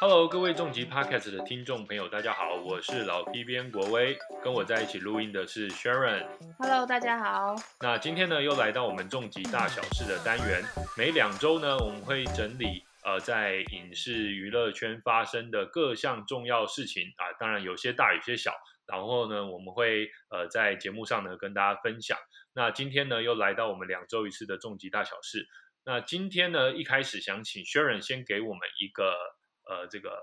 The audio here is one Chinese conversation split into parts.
Hello，各位重疾 Podcast 的听众朋友，大家好，我是老 P 边国威，跟我在一起录音的是 Sharon。Hello，大家好。那今天呢，又来到我们重疾大小事的单元。每两周呢，我们会整理呃在影视娱乐圈发生的各项重要事情啊，当然有些大，有些小。然后呢，我们会呃在节目上呢跟大家分享。那今天呢，又来到我们两周一次的重疾大小事。那今天呢，一开始想请 Sharon 先给我们一个呃这个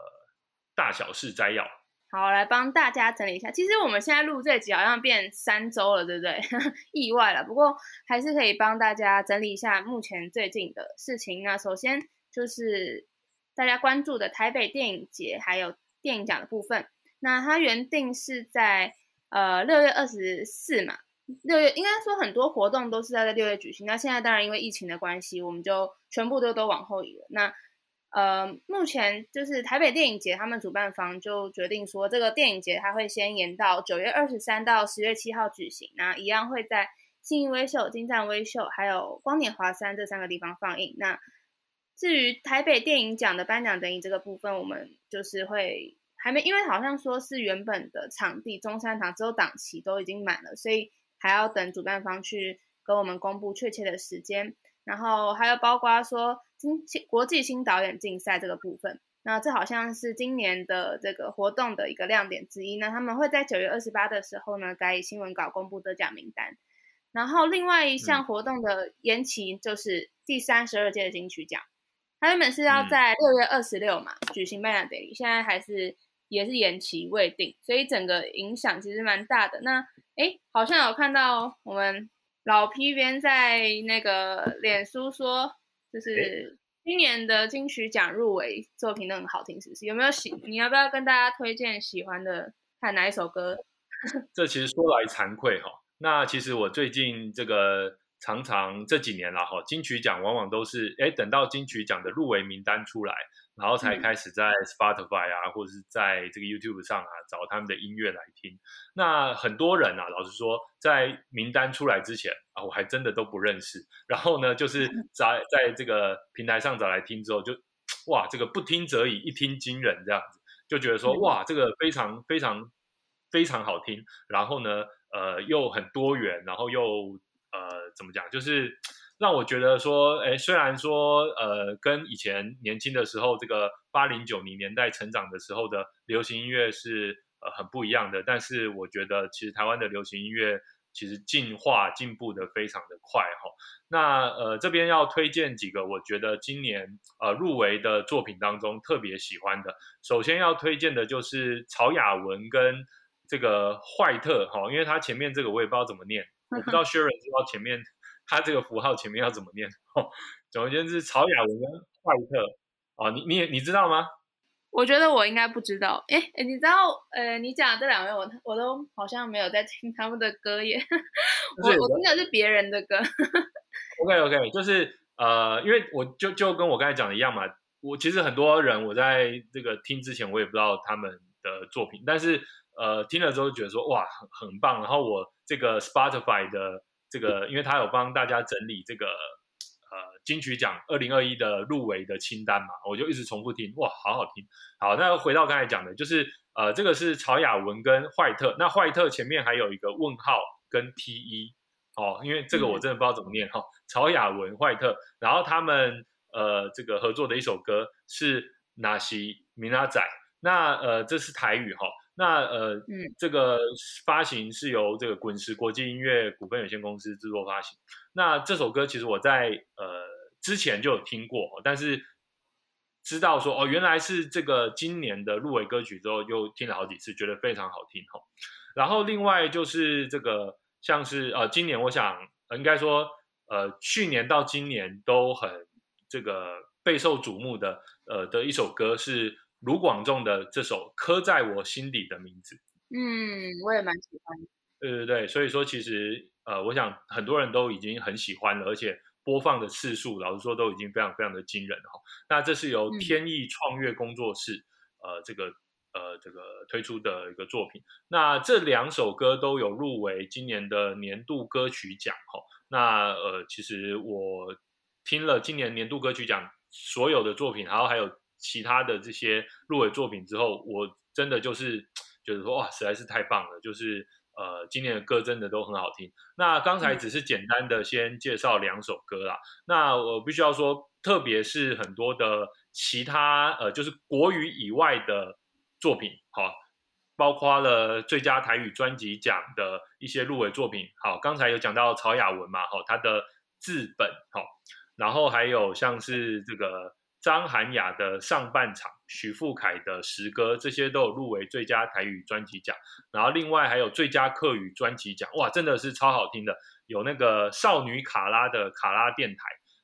大小事摘要。好，来帮大家整理一下。其实我们现在录这集好像变三周了，对不对？意外了，不过还是可以帮大家整理一下目前最近的事情。那首先就是大家关注的台北电影节还有电影奖的部分。那它原定是在呃六月二十四嘛，六月应该说很多活动都是在六月举行。那现在当然因为疫情的关系，我们就全部都都往后移了。那呃，目前就是台北电影节，他们主办方就决定说，这个电影节它会先延到九月二十三到十月七号举行，那一样会在信义威秀、金站威秀还有光点华山这三个地方放映。那至于台北电影奖的颁奖典礼这个部分，我们就是会还没，因为好像说是原本的场地中山堂只有档期都已经满了，所以还要等主办方去跟我们公布确切的时间。然后还有包括说新国际新导演竞赛这个部分，那这好像是今年的这个活动的一个亮点之一。那他们会在九月二十八的时候呢，改以新闻稿公布得奖名单。然后另外一项活动的延期就是第三十二届的金曲奖，它原本是要在六月二十六嘛举行颁奖典礼，现在还是也是延期未定，所以整个影响其实蛮大的。那诶，好像有看到我们。老 P 边在那个脸书说，就是今年的金曲奖入围作品都很好听，是不是？有没有喜？你要不要跟大家推荐喜欢的，看哪一首歌？这其实说来惭愧哈，那其实我最近这个常常这几年了哈，金曲奖往往都是哎等到金曲奖的入围名单出来。然后才开始在 Spotify 啊，或者是在这个 YouTube 上啊找他们的音乐来听。那很多人啊，老实说，在名单出来之前啊，我还真的都不认识。然后呢，就是在在这个平台上找来听之后，就哇，这个不听则已，一听惊人，这样子就觉得说哇，这个非常非常非常好听。然后呢，呃，又很多元，然后又呃，怎么讲，就是。让我觉得说，哎，虽然说，呃，跟以前年轻的时候，这个八零九零年代成长的时候的流行音乐是呃很不一样的，但是我觉得其实台湾的流行音乐其实进化进步的非常的快哈。那呃这边要推荐几个我觉得今年呃入围的作品当中特别喜欢的，首先要推荐的就是曹雅文跟这个坏特哈，因为他前面这个我也不知道怎么念，我不知道 Sharon 知道前面。他这个符号前面要怎么念？哦，总而言之，曹雅文跟坏特哦，你你你知道吗？我觉得我应该不知道。哎哎，你知道？呃，你讲的这两位，我我都好像没有在听他们的歌耶。我我听的是别人的歌。OK OK，就是呃，因为我就就跟我刚才讲的一样嘛。我其实很多人我在这个听之前，我也不知道他们的作品，但是呃，听了之后觉得说哇，很很棒。然后我这个 Spotify 的。这个，因为他有帮大家整理这个呃金曲奖二零二一的入围的清单嘛，我就一直重复听，哇，好好听。好，那回到刚才讲的，就是呃，这个是曹雅文跟坏特，那坏特前面还有一个问号跟 T 一，哦，因为这个我真的不知道怎么念哈。曹雅文、坏特，然后他们呃这个合作的一首歌是纳西米拉仔，那呃这是台语哈。那呃，嗯，这个发行是由这个滚石国际音乐股份有限公司制作发行。那这首歌其实我在呃之前就有听过，但是知道说哦，原来是这个今年的入围歌曲之后，又听了好几次，觉得非常好听哈。然后另外就是这个像是呃，今年我想应该说呃，去年到今年都很这个备受瞩目的呃的一首歌是。卢广仲的这首《刻在我心底的名字》，嗯，我也蛮喜欢。对对对，所以说其实呃，我想很多人都已经很喜欢了，而且播放的次数，老实说都已经非常非常的惊人哈。那这是由天意创乐工作室呃这个呃这个推出的一个作品。那这两首歌都有入围今年的年度歌曲奖哈。那呃，其实我听了今年年度歌曲奖所有的作品，然后还有其他的这些入围作品之后，我真的就是觉得说哇，实在是太棒了，就是呃，今年的歌真的都很好听。那刚才只是简单的先介绍两首歌啦，那我必须要说，特别是很多的其他呃，就是国语以外的作品，好。包括了最佳台语专辑奖的一些入围作品，好，刚才有讲到曹雅文嘛，好，他的字本，好，然后还有像是这个张涵雅的上半场，许富凯的诗歌，这些都有入围最佳台语专辑奖，然后另外还有最佳客语专辑奖，哇，真的是超好听的，有那个少女卡拉的卡拉电台，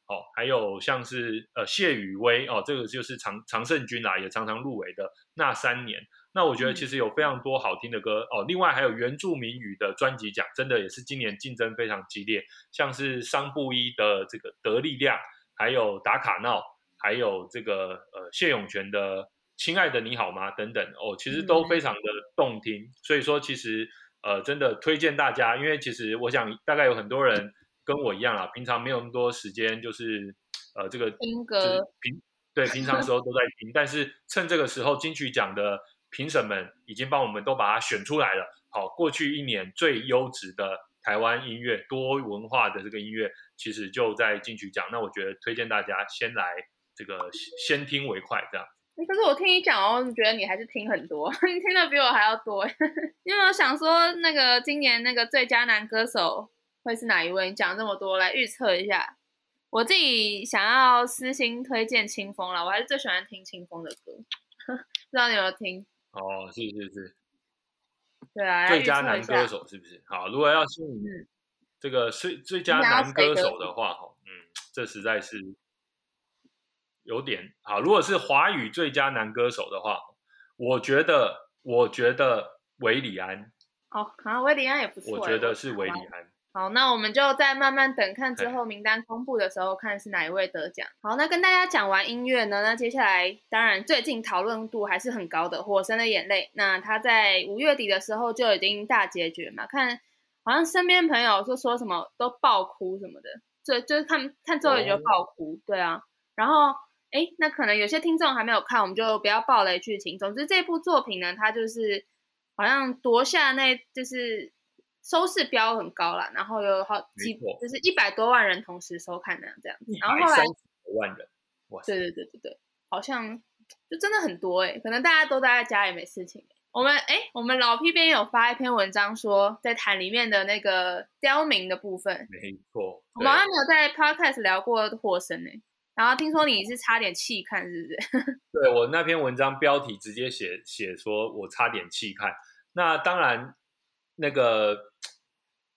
哦，还有像是呃谢雨薇，哦，这个就是常常胜军啊，也常常入围的那三年。那我觉得其实有非常多好听的歌哦，另外还有原住民语的专辑奖，真的也是今年竞争非常激烈，像是桑布伊的这个得力量，还有达卡闹，还有这个呃谢永泉的亲爱的你好吗等等哦，其实都非常的动听，所以说其实呃真的推荐大家，因为其实我想大概有很多人跟我一样啊，平常没有那么多时间，就是呃这个听歌平对平常时候都在听，但是趁这个时候金曲奖的。评审们已经帮我们都把它选出来了。好，过去一年最优质的台湾音乐、多文化的这个音乐，其实就在金曲奖。那我觉得推荐大家先来这个先听为快，这样。可是我听你讲哦，觉得你还是听很多，你听的比我还要多。你有没有想说，那个今年那个最佳男歌手会是哪一位？你讲这么多，来预测一下。我自己想要私心推荐清风了，我还是最喜欢听清风的歌，不知道你有没有听？哦，是是是，对啊，最佳男歌手是不是？好，如果要是这个最最佳男歌手的话，哈，嗯，这实在是有点好。如果是华语最佳男歌手的话，我觉得，我觉得韦礼安。哦，啊，韦礼安也不错。我觉得是韦礼安。好，那我们就再慢慢等，看之后名单公布的时候，看是哪一位得奖。好，那跟大家讲完音乐呢，那接下来当然最近讨论度还是很高的《火神的眼泪》。那他在五月底的时候就已经大结局嘛，看好像身边朋友说说什么都爆哭什么的，就就是看看之后也就爆哭。对啊，然后哎，那可能有些听众还没有看，我们就不要暴雷剧情。总之这部作品呢，它就是好像夺下那就是。收视标很高了，然后有好几就是一百多万人同时收看的这样子，然后后来三十万人，哇，对对对对对，好像就真的很多哎，可能大家都待在家也没事情。我们哎，我们老 P 边有发一篇文章说，在谈里面的那个刁民的部分，没错，我们好像没有在 Podcast 聊过火神呢。然后听说你是差点弃看，是不是？对我那篇文章标题直接写写说我差点弃看，那当然那个。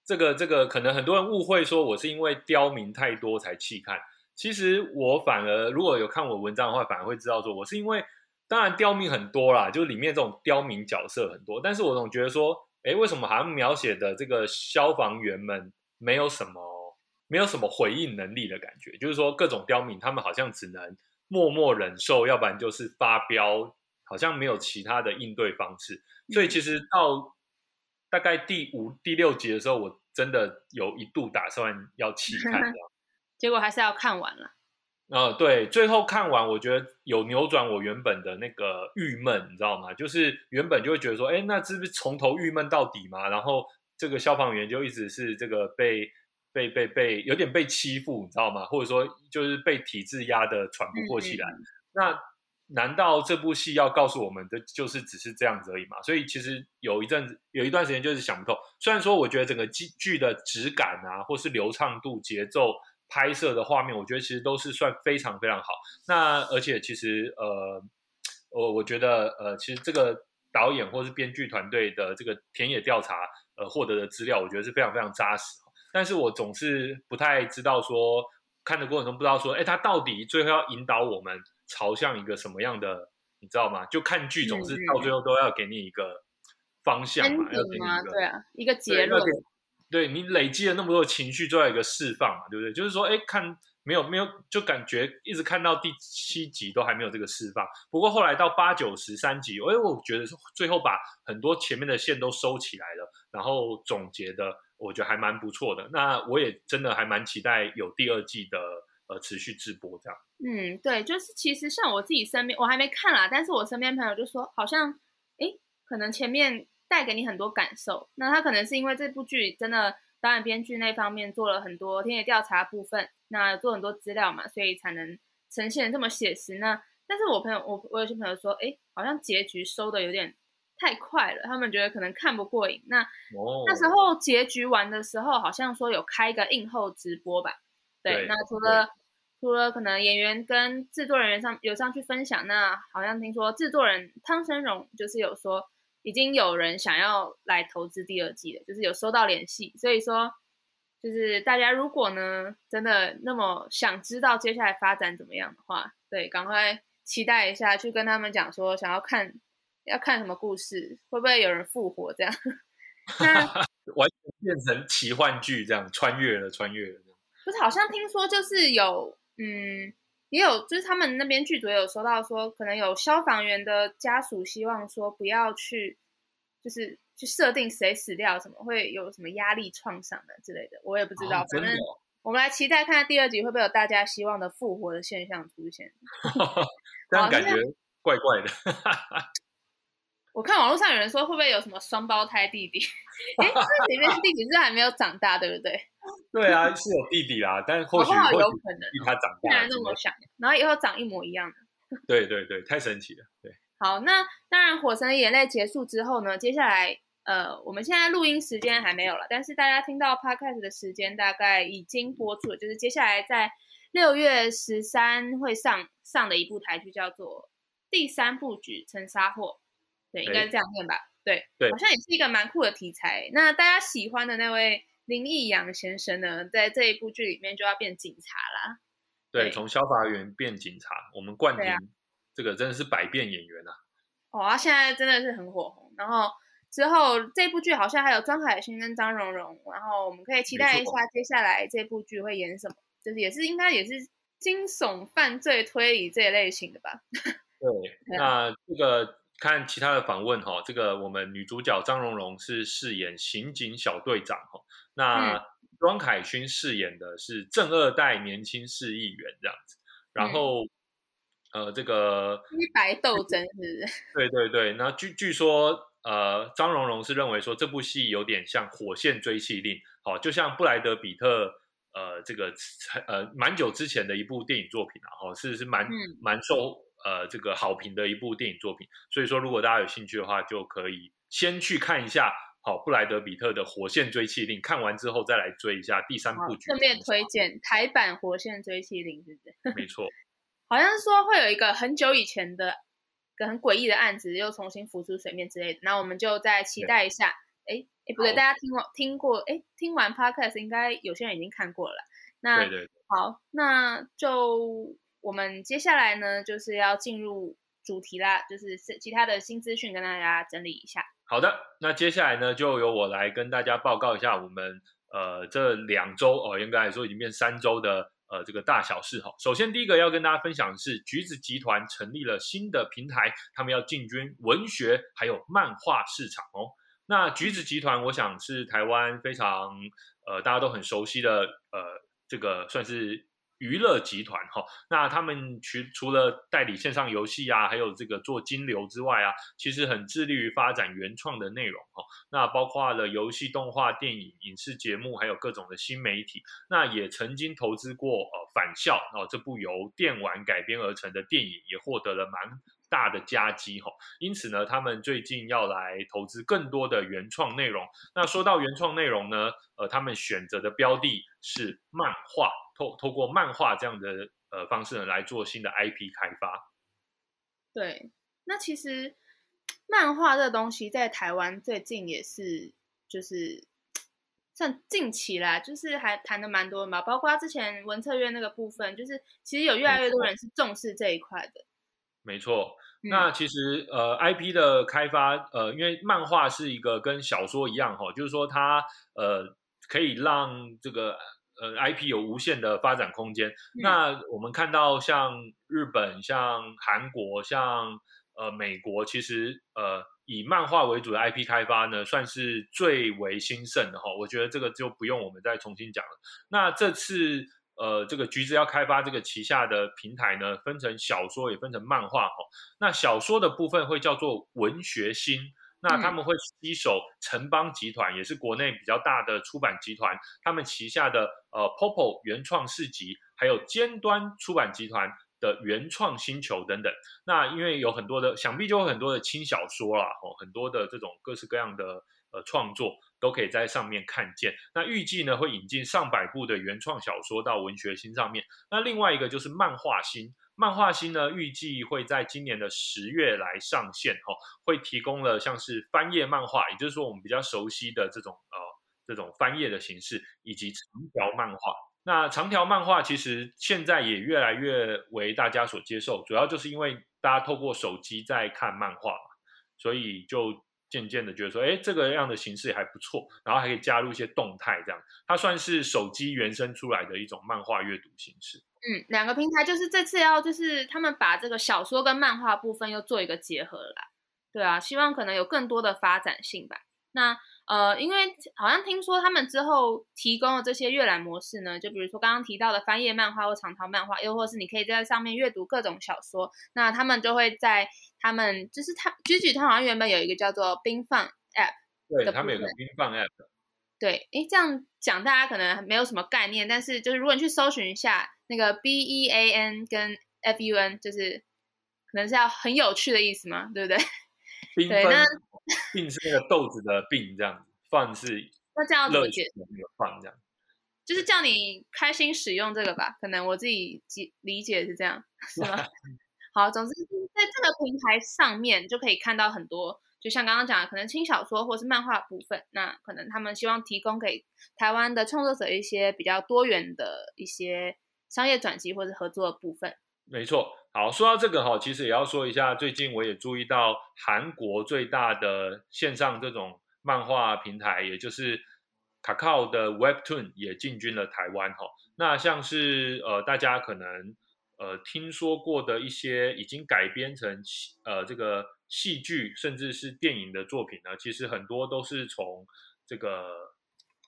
这个这个可能很多人误会说我是因为刁民太多才弃看，其实我反而如果有看我文章的话，反而会知道说我是因为当然刁民很多啦，就里面这种刁民角色很多，但是我总觉得说，哎，为什么好像描写的这个消防员们没有什么没有什么回应能力的感觉，就是说各种刁民他们好像只能默默忍受，要不然就是发飙，好像没有其他的应对方式，所以其实到。大概第五、第六集的时候，我真的有一度打算要弃看，结果还是要看完了。呃，对，最后看完，我觉得有扭转我原本的那个郁闷，你知道吗？就是原本就会觉得说，哎，那是不是从头郁闷到底嘛？然后这个消防员就一直是这个被被被被有点被欺负，你知道吗？或者说就是被体制压得喘不过气来。那难道这部戏要告诉我们的就是只是这样子而已嘛？所以其实有一阵子有一段时间就是想不透。虽然说我觉得整个剧剧的质感啊，或是流畅度、节奏、拍摄的画面，我觉得其实都是算非常非常好。那而且其实呃，我我觉得呃，其实这个导演或是编剧团队的这个田野调查呃获得的资料，我觉得是非常非常扎实。但是我总是不太知道说看的过程中不知道说，哎，他到底最后要引导我们。朝向一个什么样的，你知道吗？就看剧总是到最后都要给你一个方向嘛，要给你一个对啊，一个结论。对你累积了那么多情绪，都要一个释放嘛，对不对？就是说，哎，看没有没有，就感觉一直看到第七集都还没有这个释放。不过后来到八九十三集，哎，我觉得最后把很多前面的线都收起来了，然后总结的，我觉得还蛮不错的。那我也真的还蛮期待有第二季的。呃持续直播这样。嗯，对，就是其实像我自己身边，我还没看啦，但是我身边朋友就说，好像诶，可能前面带给你很多感受，那他可能是因为这部剧真的导演编剧那方面做了很多田野调查部分，那做很多资料嘛，所以才能呈现这么写实。那但是我朋友，我我有些朋友说，诶，好像结局收的有点太快了，他们觉得可能看不过瘾。那那时候结局完的时候，好像说有开一个映后直播吧？对，那除了。除了可能演员跟制作人员上有上去分享，那好像听说制作人汤生荣就是有说已经有人想要来投资第二季了，就是有收到联系，所以说就是大家如果呢真的那么想知道接下来发展怎么样的话，对，赶快期待一下，去跟他们讲说想要看要看什么故事，会不会有人复活这样？那 完全变成奇幻剧这样穿越了，穿越了不是，好像听说就是有。嗯，也有，就是他们那边剧组也有收到说，可能有消防员的家属希望说不要去，就是去设定谁死掉，什么会有什么压力创伤的之类的，我也不知道。反正我们来期待看第二集会不会有大家希望的复活的现象出现。但感觉怪怪的。我看网络上有人说会不会有什么双胞胎弟弟？哎，这里面弟弟是还没有长大，对不对？对啊，是有弟弟啦，但是或许有可能比他长大。然这么想，然后以后长一模一样的。对对对，太神奇了。对，好，那当然，《火神的眼泪》结束之后呢，接下来呃，我们现在录音时间还没有了，但是大家听到 podcast 的时间大概已经播出了，就是接下来在六月十三会上上的一部台剧，叫做《第三部局沉沙货》。对，应该是这样念吧？对，对，好像也是一个蛮酷的题材。那大家喜欢的那位林义阳先生呢，在这一部剧里面就要变警察啦。对，从消防员变警察，我们冠廷这个真的是百变演员啊！哇，现在真的是很火红。然后之后这部剧好像还有庄凯勋跟张荣荣，然后我们可以期待一下接下来这部剧会演什么，就是也是应该也是惊悚、犯罪、推理这一类型的吧？对，那这个。看其他的访问哈，这个我们女主角张荣荣是饰演刑警小队长哈，那庄凯勋饰演的是正二代年轻市议员这样子，然后呃这个黑白斗争是不是？对对对，那据据说呃张荣荣是认为说这部戏有点像火线追缉令，好，就像布莱德比特呃这个呃蛮久之前的一部电影作品啊，哈是是蛮蛮受。呃，这个好评的一部电影作品，所以说如果大家有兴趣的话，就可以先去看一下好布莱德比特的《火线追气令》，看完之后再来追一下第三部剧。顺便推荐台版《火线追气令》，是不是？没错，好像是说会有一个很久以前的、很诡异的案子又重新浮出水面之类的，那我们就再期待一下。哎哎，不对，大家听过听过？哎，听完 podcast 应该有些人已经看过了。那对对，好，那就。我们接下来呢，就是要进入主题啦，就是其他的新资讯跟大家整理一下。好的，那接下来呢，就由我来跟大家报告一下我们呃这两周哦，应该来说已经变三周的呃这个大小事哈。首先第一个要跟大家分享的是，橘子集团成立了新的平台，他们要进军文学还有漫画市场哦。那橘子集团，我想是台湾非常呃大家都很熟悉的呃这个算是。娱乐集团哈，那他们除除了代理线上游戏啊，还有这个做金流之外啊，其实很致力于发展原创的内容哈。那包括了游戏、动画、电影、影视节目，还有各种的新媒体。那也曾经投资过呃返校哦，这部由电玩改编而成的电影，也获得了蛮大的佳绩哈。因此呢，他们最近要来投资更多的原创内容。那说到原创内容呢，呃，他们选择的标的是漫画。透透过漫画这样的呃方式呢来做新的 IP 开发。对，那其实漫画这东西在台湾最近也是就是像近期啦，就是还谈的蛮多嘛。包括之前文策院那个部分，就是其实有越来越多人是重视这一块的。没错，那其实呃 IP 的开发呃，因为漫画是一个跟小说一样哈，就是说它呃可以让这个。呃，IP 有无限的发展空间。那我们看到像日本、像韩国、像呃美国，其实呃以漫画为主的 IP 开发呢，算是最为兴盛的哈。我觉得这个就不用我们再重新讲了。那这次呃，这个橘子要开发这个旗下的平台呢，分成小说也分成漫画哈。那小说的部分会叫做文学星，那他们会吸手城邦集团，也是国内比较大的出版集团，他们旗下的呃 Popo 原创市集，还有尖端出版集团的原创星球等等。那因为有很多的，想必就有很多的轻小说啦，哦，很多的这种各式各样的。呃，创作都可以在上面看见。那预计呢，会引进上百部的原创小说到文学新上面。那另外一个就是漫画星，漫画星呢，预计会在今年的十月来上线，哈，会提供了像是翻页漫画，也就是说我们比较熟悉的这种呃这种翻页的形式，以及长条漫画。那长条漫画其实现在也越来越为大家所接受，主要就是因为大家透过手机在看漫画嘛，所以就。渐渐的觉得说，哎，这个样的形式还不错，然后还可以加入一些动态，这样它算是手机原生出来的一种漫画阅读形式。嗯，两个平台就是这次要就是他们把这个小说跟漫画部分又做一个结合了，对啊，希望可能有更多的发展性吧。那。呃，因为好像听说他们之后提供的这些阅览模式呢，就比如说刚刚提到的翻页漫画或长条漫画，又或是你可以在上面阅读各种小说，那他们就会在他们就是他举举他好像原本有一个叫做冰放 App，对他们有个冰放 App，对，哎，这样讲大家可能没有什么概念，但是就是如果你去搜寻一下那个 B E A N 跟 F U N，就是可能是要很有趣的意思嘛，对不对？对，那病是那个豆子的病，这样子饭是那这样怎么解？那个饭这样，就是叫你开心使用这个吧。可能我自己理理解是这样，是吗？好，总之在这个平台上面就可以看到很多，就像刚刚讲的，可能轻小说或是漫画部分。那可能他们希望提供给台湾的创作者一些比较多元的一些商业转机或者合作的部分。没错，好，说到这个哈，其实也要说一下，最近我也注意到韩国最大的线上这种漫画平台，也就是卡卡的 Webtoon 也进军了台湾哈。那像是呃大家可能呃听说过的一些已经改编成呃这个戏剧甚至是电影的作品呢，其实很多都是从这个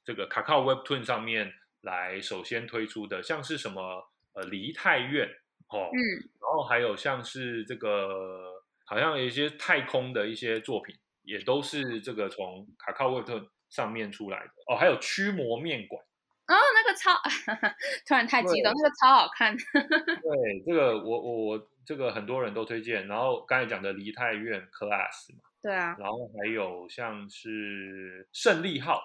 这个卡卡 Webtoon 上面来首先推出的，像是什么呃梨泰院。哦，嗯，然后还有像是这个，好像有一些太空的一些作品，也都是这个从卡卡沃特上面出来的。哦，还有驱魔面馆，哦，那个超，突然太激动，那个超好看。对，这个我我我这个很多人都推荐。然后刚才讲的梨泰院 Class 嘛，对啊，然后还有像是胜利号，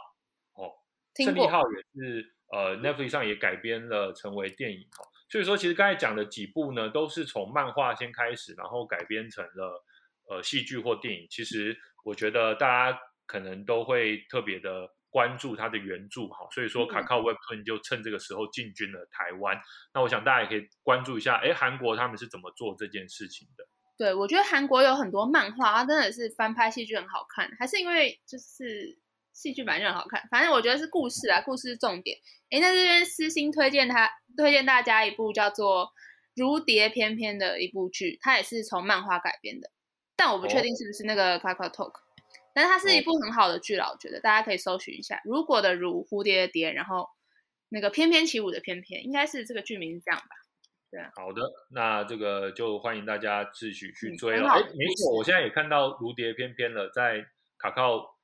哦，胜利号也是呃 Netflix 上也改编了成为电影哦。所以说，其实刚才讲的几部呢，都是从漫画先开始，然后改编成了呃戏剧或电影。其实我觉得大家可能都会特别的关注它的原著哈。所以说，卡卡 Webtoon 就趁这个时候进军了台湾。那我想大家也可以关注一下，哎，韩国他们是怎么做这件事情的？对，我觉得韩国有很多漫画，它真的是翻拍戏剧很好看，还是因为就是。戏剧版就很好看，反正我觉得是故事啊，故事是重点。哎，那这边私心推荐他，推荐大家一部叫做《如蝶翩翩》的一部剧，它也是从漫画改编的，但我不确定是不是那个 Kakao Talk，但是它是一部很好的剧了，我觉得大家可以搜寻一下。如果的如蝴蝶的蝶，然后那个翩翩起舞的翩翩，应该是这个剧名是这样吧？对，好的，那这个就欢迎大家自己去追了。哎，没错，我现在也看到《如蝶翩翩》了，在卡靠。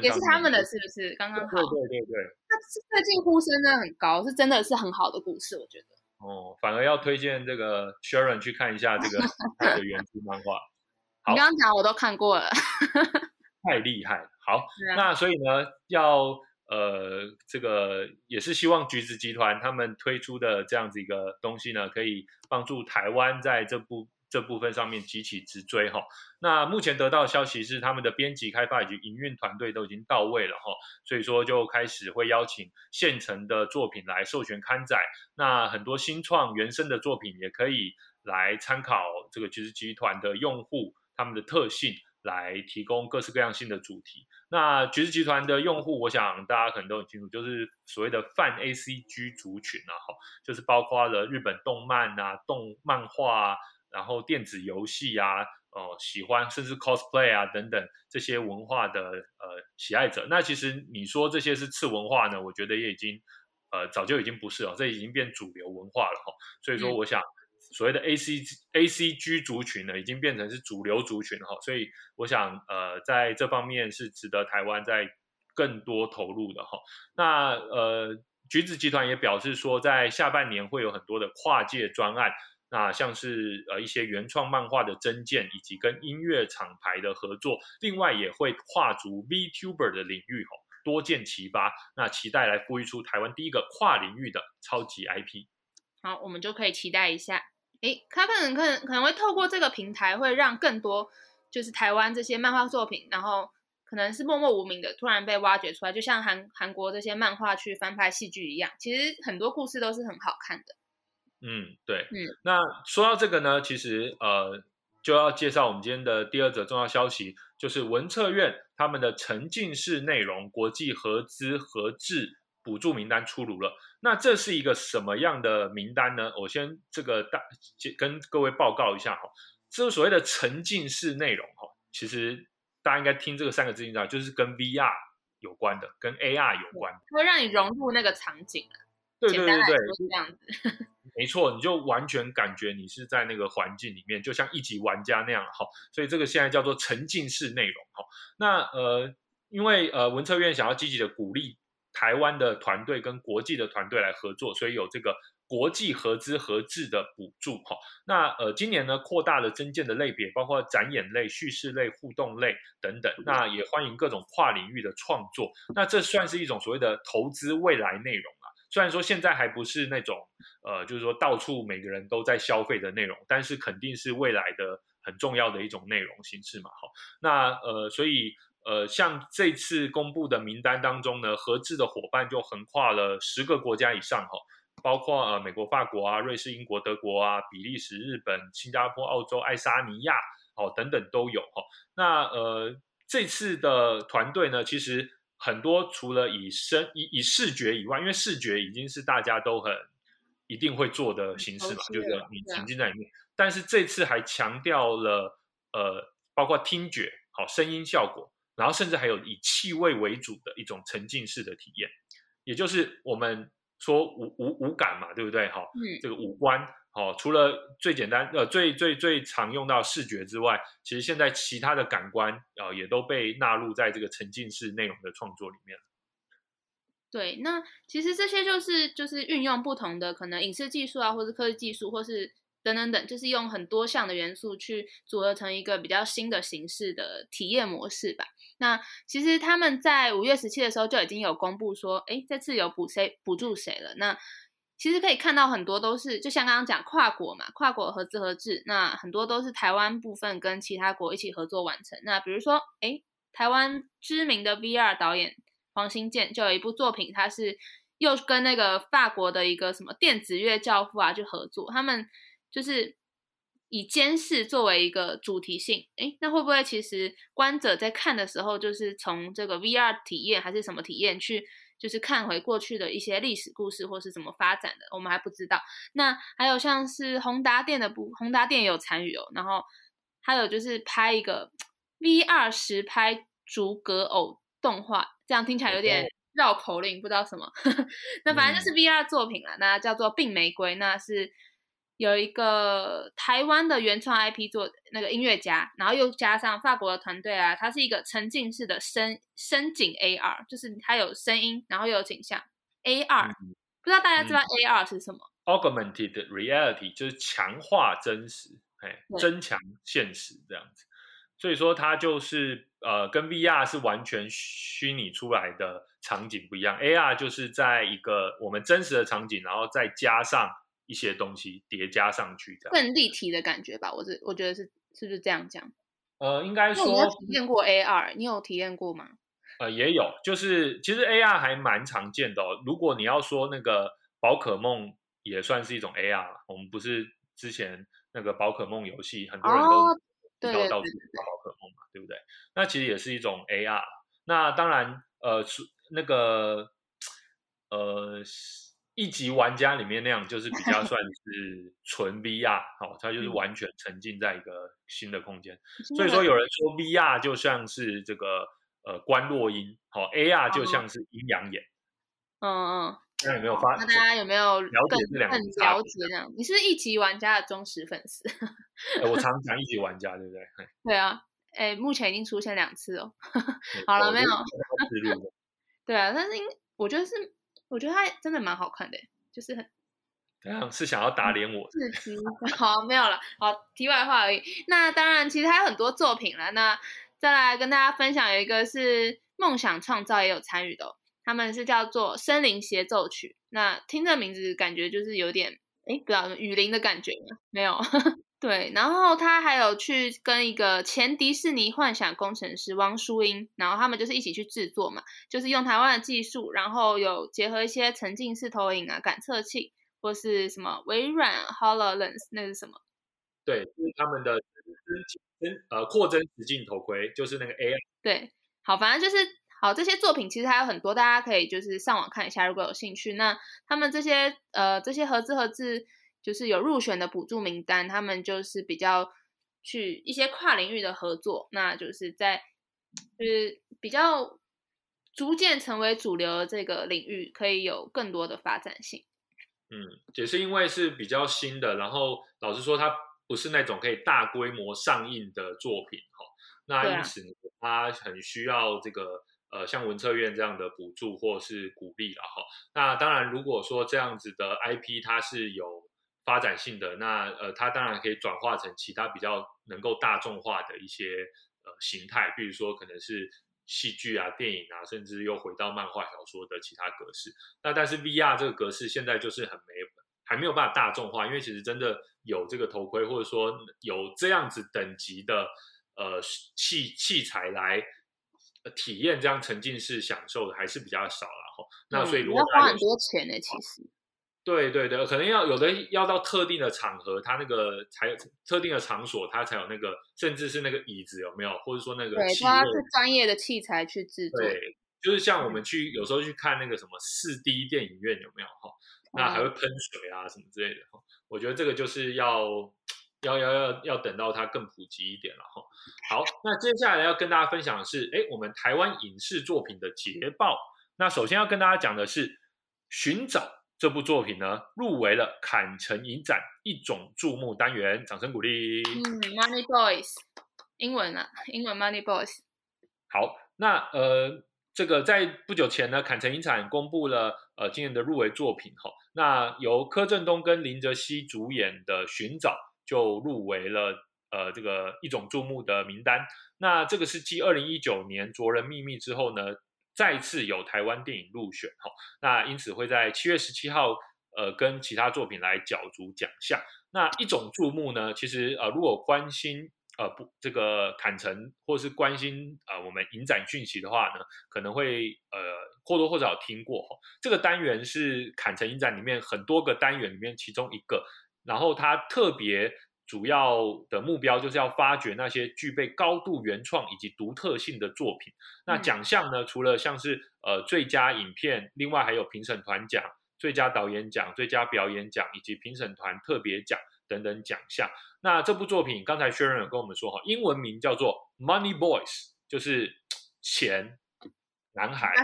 也是他们的，是不是？刚刚好。对对对对。他最近呼声真的很高，是真的是很好的故事，我觉得。哦，反而要推荐这个 Sharon 去看一下这个 的原著漫画。你刚刚讲我都看过了。太厉害了！好，那所以呢，要呃，这个也是希望橘子集团他们推出的这样子一个东西呢，可以帮助台湾在这部。这部分上面急起直追哈，那目前得到的消息是他们的编辑开发以及营运团队都已经到位了哈，所以说就开始会邀请现成的作品来授权刊载，那很多新创原生的作品也可以来参考这个橘子集团的用户他们的特性来提供各式各样新的主题。那橘子集团的用户，我想大家可能都很清楚，就是所谓的泛 A C G 族群啊哈，就是包括了日本动漫啊、动漫画啊。然后电子游戏啊，哦，喜欢甚至 cosplay 啊等等这些文化的呃喜爱者，那其实你说这些是次文化呢？我觉得也已经呃早就已经不是了，这已经变主流文化了哈。所以说，嗯我想所谓的 A C A C G 族群呢，已经变成是主流族群哈。所以我想呃在这方面是值得台湾在更多投入的哈。那呃橘子集团也表示说，在下半年会有很多的跨界专案。那像是呃一些原创漫画的增建，以及跟音乐厂牌的合作，另外也会跨足 VTuber 的领域，哈，多见齐发。那期待来孵育出台湾第一个跨领域的超级 IP。好，我们就可以期待一下。诶，他可能可能可能会透过这个平台，会让更多就是台湾这些漫画作品，然后可能是默默无名的，突然被挖掘出来，就像韩韩国这些漫画去翻拍戏剧一样。其实很多故事都是很好看的。嗯，对，嗯，那说到这个呢，其实呃，就要介绍我们今天的第二则重要消息，就是文策院他们的沉浸式内容国际合资合制补助名单出炉了。那这是一个什么样的名单呢？我先这个大跟各位报告一下哈，这所谓的沉浸式内容哈，其实大家应该听这个三个字知道，就是跟 VR 有关的，跟 AR 有关的，会让你融入那个场景啊。对对对对，是这样子。没错，你就完全感觉你是在那个环境里面，就像一级玩家那样哈。所以这个现在叫做沉浸式内容哈。那呃，因为呃文策院想要积极的鼓励台湾的团队跟国际的团队来合作，所以有这个国际合资合制的补助哈。那呃今年呢扩大了增建的类别，包括展演类、叙事类、互动类等等。那也欢迎各种跨领域的创作。那这算是一种所谓的投资未来内容啊。虽然说现在还不是那种，呃，就是说到处每个人都在消费的内容，但是肯定是未来的很重要的一种内容形式嘛。好，那呃，所以呃，像这次公布的名单当中呢，合资的伙伴就横跨了十个国家以上哈，包括呃美国、法国啊、瑞士、英国、德国啊、比利时、日本、新加坡、澳洲、爱沙尼亚哦等等都有哈。那呃，这次的团队呢，其实。很多除了以声以以视觉以外，因为视觉已经是大家都很一定会做的形式嘛，就是你沉浸在里面。但是这次还强调了呃，包括听觉、好声音效果，然后甚至还有以气味为主的一种沉浸式的体验，也就是我们说五五五感嘛，对不对？哈，嗯，这个五官。哦，除了最简单呃最最最常用到视觉之外，其实现在其他的感官啊也都被纳入在这个沉浸式内容的创作里面。对，那其实这些就是就是运用不同的可能影视技术啊，或是科技技术，或是等等等，就是用很多项的元素去组合成一个比较新的形式的体验模式吧。那其实他们在五月十七的时候就已经有公布说，哎，这次有补谁补助谁了？那其实可以看到很多都是，就像刚刚讲跨国嘛，跨国合资合制，那很多都是台湾部分跟其他国一起合作完成。那比如说，哎，台湾知名的 VR 导演黄新建就有一部作品，他是又跟那个法国的一个什么电子乐教父啊去合作，他们就是以监视作为一个主题性。诶，那会不会其实观者在看的时候，就是从这个 VR 体验还是什么体验去？就是看回过去的一些历史故事，或是怎么发展的，我们还不知道。那还有像是宏达店的部，宏达电有参与哦。然后还有就是拍一个 VR 实拍逐格偶动画，这样听起来有点绕口令，不知道什么。那反正就是 VR 作品了，那叫做《病玫瑰》，那是。有一个台湾的原创 IP 做那个音乐家，然后又加上法国的团队啊，它是一个沉浸式的声声景 AR，就是它有声音，然后又有景象 AR。不知道大家知道 AR 是什么？Augmented Reality 就是强化真实，哎，增强现实这样子。所以说它就是呃，跟 VR 是完全虚拟出来的场景不一样，AR 就是在一个我们真实的场景，然后再加上。一些东西叠加上去，这样更立体的感觉吧。我是我觉得是是不是这样讲？呃，应该说体验过 AR，你有体验过吗？呃，也有，就是其实 AR 还蛮常见的。如果你要说那个宝可梦也算是一种 AR，我们不是之前那个宝可梦游戏，很多人都到到处抓宝可梦嘛，对不对？那其实也是一种 AR。那当然，呃，那个呃。一级玩家里面那样就是比较 算是纯 VR，好，它就是完全沉浸在一个新的空间。所以说有人说 VR 就像是这个呃观落音，好 AR 就像是阴阳眼。嗯嗯，大家有没有发？那大家有没有了解这两个很了解这样？你是一级玩家的忠实粉丝？我 常讲一级玩家，对不对？对啊，哎，目前已经出现两次哦。好了，没有。对啊，但是因我觉得是，我觉得它真的蛮好看的，就是很。是想要打脸我？好，没有了。好，题外话而已。那当然，其实还有很多作品了。那再来跟大家分享，有一个是梦想创造也有参与的。他们是叫做森林协奏曲，那听这名字感觉就是有点哎，不知道雨林的感觉吗？没有，对。然后他还有去跟一个前迪士尼幻想工程师汪淑英，然后他们就是一起去制作嘛，就是用台湾的技术，然后有结合一些沉浸式投影啊、感测器，或是什么微软 Hololens，那是什么？对，就是他们的真呃扩增实境头盔，就是那个 AI。对，好，反正就是。好，这些作品其实还有很多，大家可以就是上网看一下，如果有兴趣。那他们这些呃这些合资合资就是有入选的补助名单，他们就是比较去一些跨领域的合作，那就是在就是比较逐渐成为主流的这个领域，可以有更多的发展性。嗯，也是因为是比较新的，然后老实说，它不是那种可以大规模上映的作品哈，那因此它很需要这个。呃，像文策院这样的补助或是鼓励了哈。那当然，如果说这样子的 IP 它是有发展性的，那呃，它当然可以转化成其他比较能够大众化的一些呃形态，比如说可能是戏剧啊、电影啊，甚至又回到漫画小说的其他格式。那但是 VR 这个格式现在就是很没还没有办法大众化，因为其实真的有这个头盔，或者说有这样子等级的呃器器材来。体验这样沉浸式享受的还是比较少了哈，那所以如果要花很多钱呢，其实。对对对，可能要有的要到特定的场合，它那个才有特定的场所，它才有那个，甚至是那个椅子有没有，或者说那个对，它是专业的器材去制作。对，就是像我们去有时候去看那个什么四 D 电影院有没有哈，那还会喷水啊什么之类的哈，我觉得这个就是要。要要要要等到它更普及一点了哈。好，那接下来要跟大家分享的是，哎，我们台湾影视作品的捷报。那首先要跟大家讲的是，《寻找》这部作品呢，入围了坎城影展一种注目单元，掌声鼓励。嗯，Money Boys，英文啊，英文 Money Boys。好，那呃，这个在不久前呢，坎城影展公布了呃今年的入围作品哈。那由柯震东跟林哲熙主演的《寻找》。就入围了呃这个一种注目的名单。那这个是继二零一九年《卓人秘密》之后呢，再次有台湾电影入选哈。那因此会在七月十七号呃跟其他作品来角逐奖项。那一种注目呢，其实呃如果关心呃不这个坎城或是关心呃我们影展讯息的话呢，可能会呃或多或少听过哈。这个单元是坎城影展里面很多个单元里面其中一个。然后它特别主要的目标就是要发掘那些具备高度原创以及独特性的作品。那奖项呢，除了像是呃最佳影片，另外还有评审团奖、最佳导演奖、最佳表演奖以及评审团特别奖等等奖项。那这部作品刚才薛仁有跟我们说哈，英文名叫做《Money Boys》，就是钱男孩，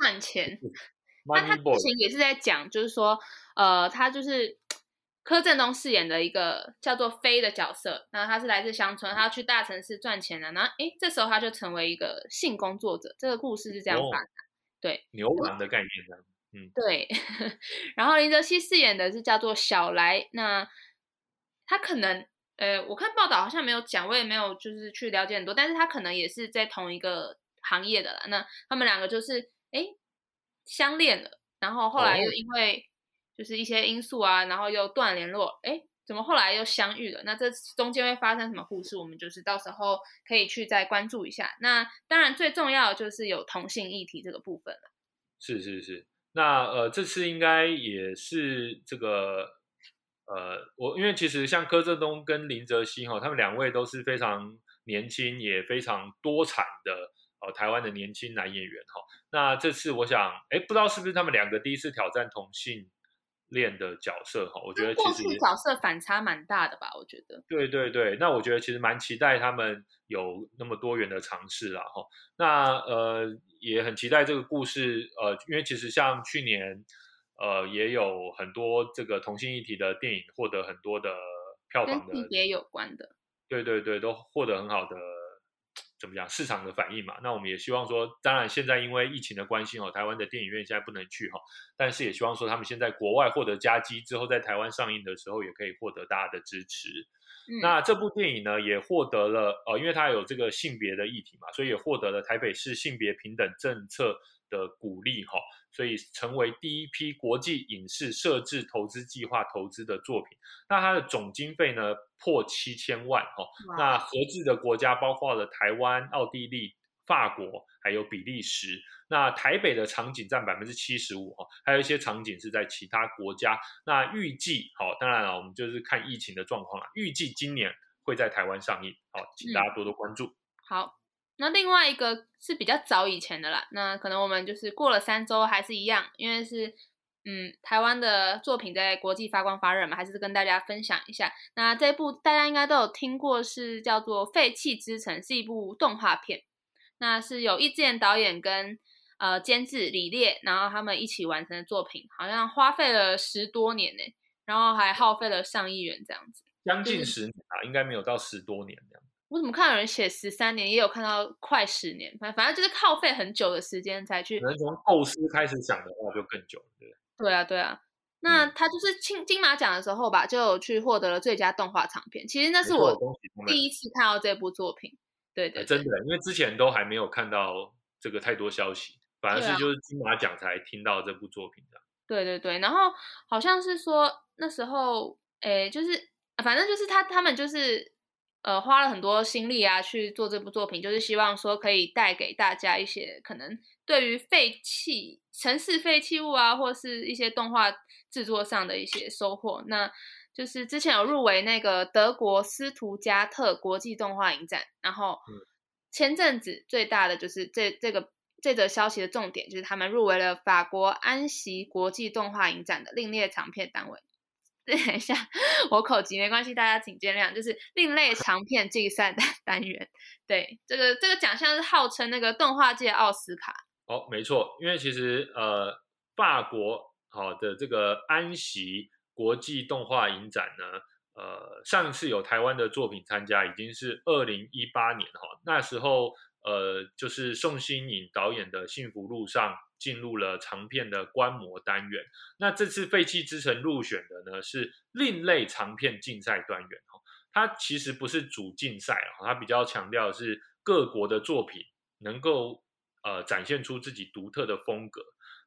赚钱。那他之前也是在讲，就是说呃，他就是。柯震东饰演的一个叫做飞的角色，那他是来自乡村，他要去大城市赚钱的。然后，哎，这时候他就成为一个性工作者。这个故事是这样发展，对牛郎的概念这样。嗯，对。然后林哲熙饰演的是叫做小来，那他可能，呃，我看报道好像没有讲，我也没有就是去了解很多，但是他可能也是在同一个行业的啦。那他们两个就是哎相恋了，然后后来又因为。就是一些因素啊，然后又断联络，哎，怎么后来又相遇了？那这中间会发生什么故事？我们就是到时候可以去再关注一下。那当然最重要的就是有同性议题这个部分了。是是是，那呃这次应该也是这个呃我因为其实像柯震东跟林哲熙哈，他们两位都是非常年轻也非常多产的呃台湾的年轻男演员哈。那这次我想，哎，不知道是不是他们两个第一次挑战同性。练的角色哈，我觉得其实角色反差蛮大的吧，我觉得。对对对，那我觉得其实蛮期待他们有那么多元的尝试啦哈。那呃也很期待这个故事呃，因为其实像去年呃也有很多这个同性议题的电影获得很多的票房的，跟性别有关的。对对对，都获得很好的怎么讲市场的反应嘛。那我们也希望说，当然现在因为疫情的关系哦，台湾的电影院现在不能去哈，但是也希望说他们现在国外获得佳绩之后，在台湾上映的时候也可以获得大家的支持。那这部电影呢，也获得了呃，因为它有这个性别的议题嘛，所以也获得了台北市性别平等政策的鼓励哈，所以成为第一批国际影视设置投资计划投资的作品。那它的总经费呢破七千万哈，那合资的国家包括了台湾、奥地利。法国还有比利时，那台北的场景占百分之七十五哈，还有一些场景是在其他国家。那预计好，当然了，我们就是看疫情的状况了。预计今年会在台湾上映，好，请大家多多关注。好，那另外一个是比较早以前的啦，那可能我们就是过了三周还是一样，因为是嗯台湾的作品在国际发光发热嘛，还是跟大家分享一下。那这部大家应该都有听过，是叫做《废弃之城》，是一部动画片。那是有易智言导演跟呃监制李烈，然后他们一起完成的作品，好像花费了十多年呢，然后还耗费了上亿元这样子，将近十年啊，应该没有到十多年这样。我怎么看有人写十三年，也有看到快十年，反反正就是耗费很久的时间才去。可能从构思开始想的话就更久，对对啊，对啊。那他就是金金马奖的时候吧，就有去获得了最佳动画长片。其实那是我第一次看到这部作品。对对，真的，因为之前都还没有看到这个太多消息，反而是就是金马奖才听到这部作品的。对对对，然后好像是说那时候，诶，就是反正就是他他们就是呃花了很多心力啊去做这部作品，就是希望说可以带给大家一些可能对于废弃城市废弃物啊，或是一些动画制作上的一些收获。那就是之前有入围那个德国斯图加特国际动画影展，然后前阵子最大的就是这这个这则消息的重点就是他们入围了法国安锡国际动画影展的另列长片单位。等一下，我口急没关系，大家请见谅。就是另类 长片竞赛的 单元，对这个这个奖项是号称那个动画界奥斯卡。哦，没错，因为其实呃法国好的这个安锡。国际动画影展呢，呃，上一次有台湾的作品参加，已经是二零一八年哈。那时候，呃，就是宋新颖导演的《幸福路上》进入了长片的观摩单元。那这次《废弃之城》入选的呢，是另类长片竞赛单元哈。它其实不是主竞赛啊，它比较强调的是各国的作品能够呃展现出自己独特的风格。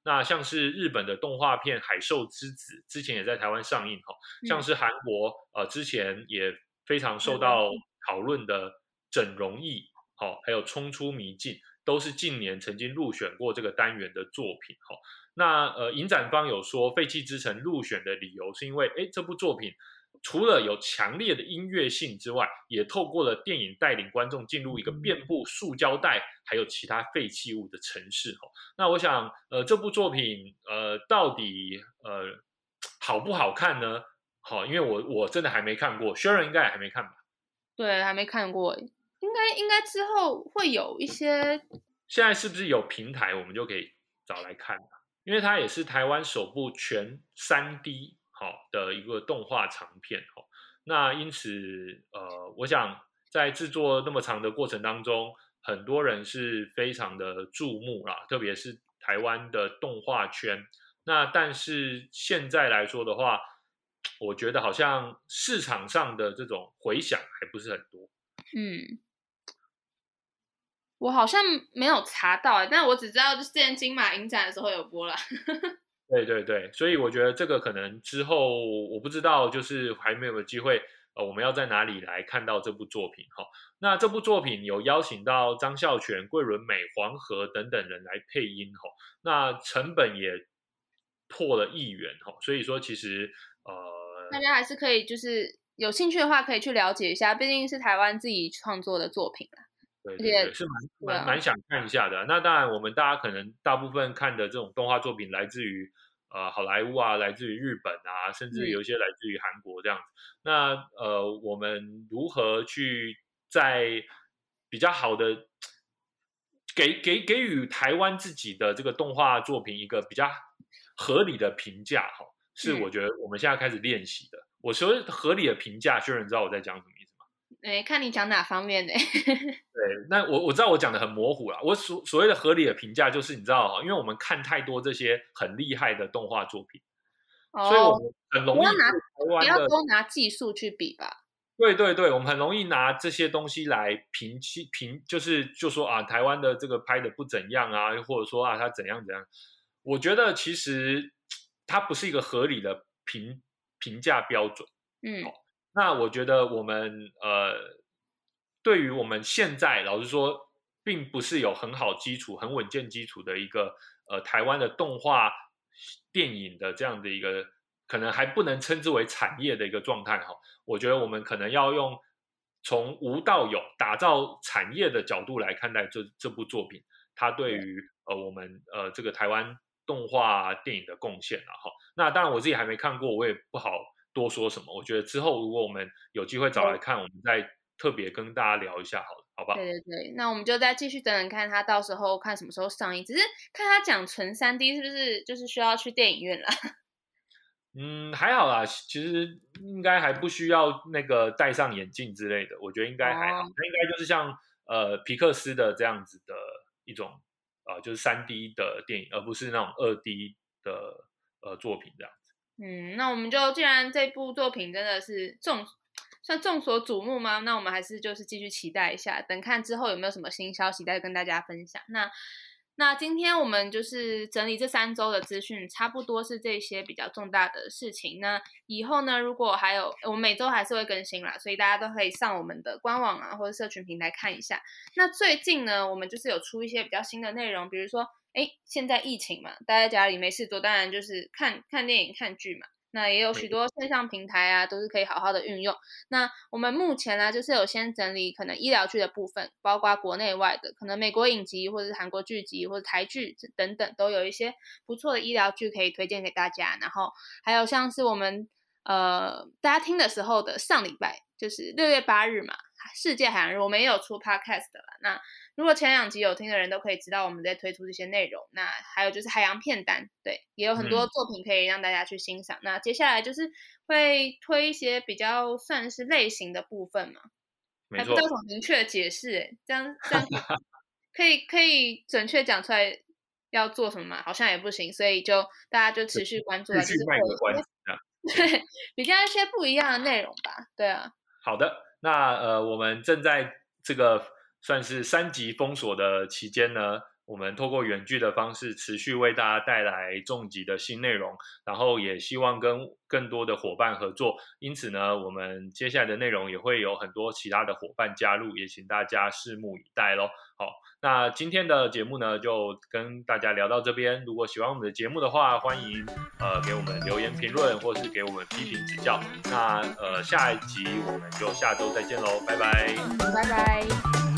那像是日本的动画片《海兽之子》，之前也在台湾上映哈。像是韩国呃之前也非常受到讨论的《整容艺》好，还有《冲出迷境》，都是近年曾经入选过这个单元的作品好。那呃影展方有说，《废弃之城》入选的理由是因为，哎这部作品。除了有强烈的音乐性之外，也透过了电影带领观众进入一个遍布塑胶袋还有其他废弃物的城市。哈，那我想，呃，这部作品，呃，到底呃好不好看呢？好，因为我我真的还没看过，Sharon 应该也还没看吧？对，还没看过，应该应该之后会有一些。现在是不是有平台我们就可以找来看因为它也是台湾首部全三 D。好的一个动画长片哈，那因此呃，我想在制作那么长的过程当中，很多人是非常的注目啦，特别是台湾的动画圈。那但是现在来说的话，我觉得好像市场上的这种回响还不是很多。嗯，我好像没有查到，但我只知道就是之前金马影展的时候有播了。对对对，所以我觉得这个可能之后我不知道，就是还没有机会，呃，我们要在哪里来看到这部作品哈？那这部作品有邀请到张孝全、桂纶镁、黄河等等人来配音哈，那成本也破了亿元哈，所以说其实呃，大家还是可以就是有兴趣的话可以去了解一下，毕竟是台湾自己创作的作品啦。对对对，是蛮蛮蛮想看一下的。那当然，我们大家可能大部分看的这种动画作品，来自于呃好莱坞啊，来自于日本啊，甚至有一些来自于韩国这样子。那呃，我们如何去在比较好的给给给予台湾自己的这个动画作品一个比较合理的评价哈，是我觉得我们现在开始练习的。我说合理的评价，确认知道我在讲什么？哎，看你讲哪方面的。对，那我我知道我讲的很模糊了。我所所谓的合理的评价，就是你知道哈，因为我们看太多这些很厉害的动画作品，所以我们很容易拿不要多拿技术去比吧。对对对，我们很容易拿这些东西来评批评，就是就说啊，台湾的这个拍的不怎样啊，或者说啊，它怎样怎样。我觉得其实它不是一个合理的评评价标准。嗯，那我觉得我们呃，对于我们现在老实说，并不是有很好基础、很稳健基础的一个呃台湾的动画电影的这样的一个。可能还不能称之为产业的一个状态哈，我觉得我们可能要用从无到有打造产业的角度来看待这这部作品，它对于呃我们呃这个台湾动画电影的贡献了哈。那当然我自己还没看过，我也不好多说什么。我觉得之后如果我们有机会找来看，我们再特别跟大家聊一下，好了，好不好？对对对，那我们就再继续等等看他到时候看什么时候上映。只是看他讲纯三 D 是不是就是需要去电影院了？嗯，还好啦，其实应该还不需要那个戴上眼镜之类的，我觉得应该还好。那应该就是像呃皮克斯的这样子的一种呃，就是三 D 的电影，而不是那种二 D 的呃作品这样子。嗯，那我们就既然这部作品真的是众算众所瞩目吗？那我们还是就是继续期待一下，等看之后有没有什么新消息再跟大家分享。那。那今天我们就是整理这三周的资讯，差不多是这些比较重大的事情。那以后呢，如果还有，我们每周还是会更新啦，所以大家都可以上我们的官网啊，或者社群平台看一下。那最近呢，我们就是有出一些比较新的内容，比如说，哎，现在疫情嘛，待在家里没事做，当然就是看看电影、看剧嘛。那也有许多线上平台啊，都是可以好好的运用。那我们目前呢，就是有先整理可能医疗剧的部分，包括国内外的，可能美国影集或者是韩国剧集或者台剧等等，都有一些不错的医疗剧可以推荐给大家。然后还有像是我们呃大家听的时候的上礼拜，就是六月八日嘛，世界海洋日，我们也有出 podcast 了。那如果前两集有听的人都可以知道我们在推出这些内容，那还有就是海洋片单，对，也有很多作品可以让大家去欣赏。那接下来就是会推一些比较算是类型的部分嘛，还不知道很明确的解释，哎，这样 这样可以可以准确讲出来要做什么嘛？好像也不行，所以就大家就持续关注，就是 对比较一些不一样的内容吧，对啊。好的，那呃，我们正在这个。算是三级封锁的期间呢，我们透过远距的方式持续为大家带来重疾的新内容，然后也希望跟更多的伙伴合作。因此呢，我们接下来的内容也会有很多其他的伙伴加入，也请大家拭目以待喽。好，那今天的节目呢，就跟大家聊到这边。如果喜欢我们的节目的话，欢迎呃给我们留言评论，或是给我们批评指教。那呃下一集我们就下周再见喽，拜拜，拜拜。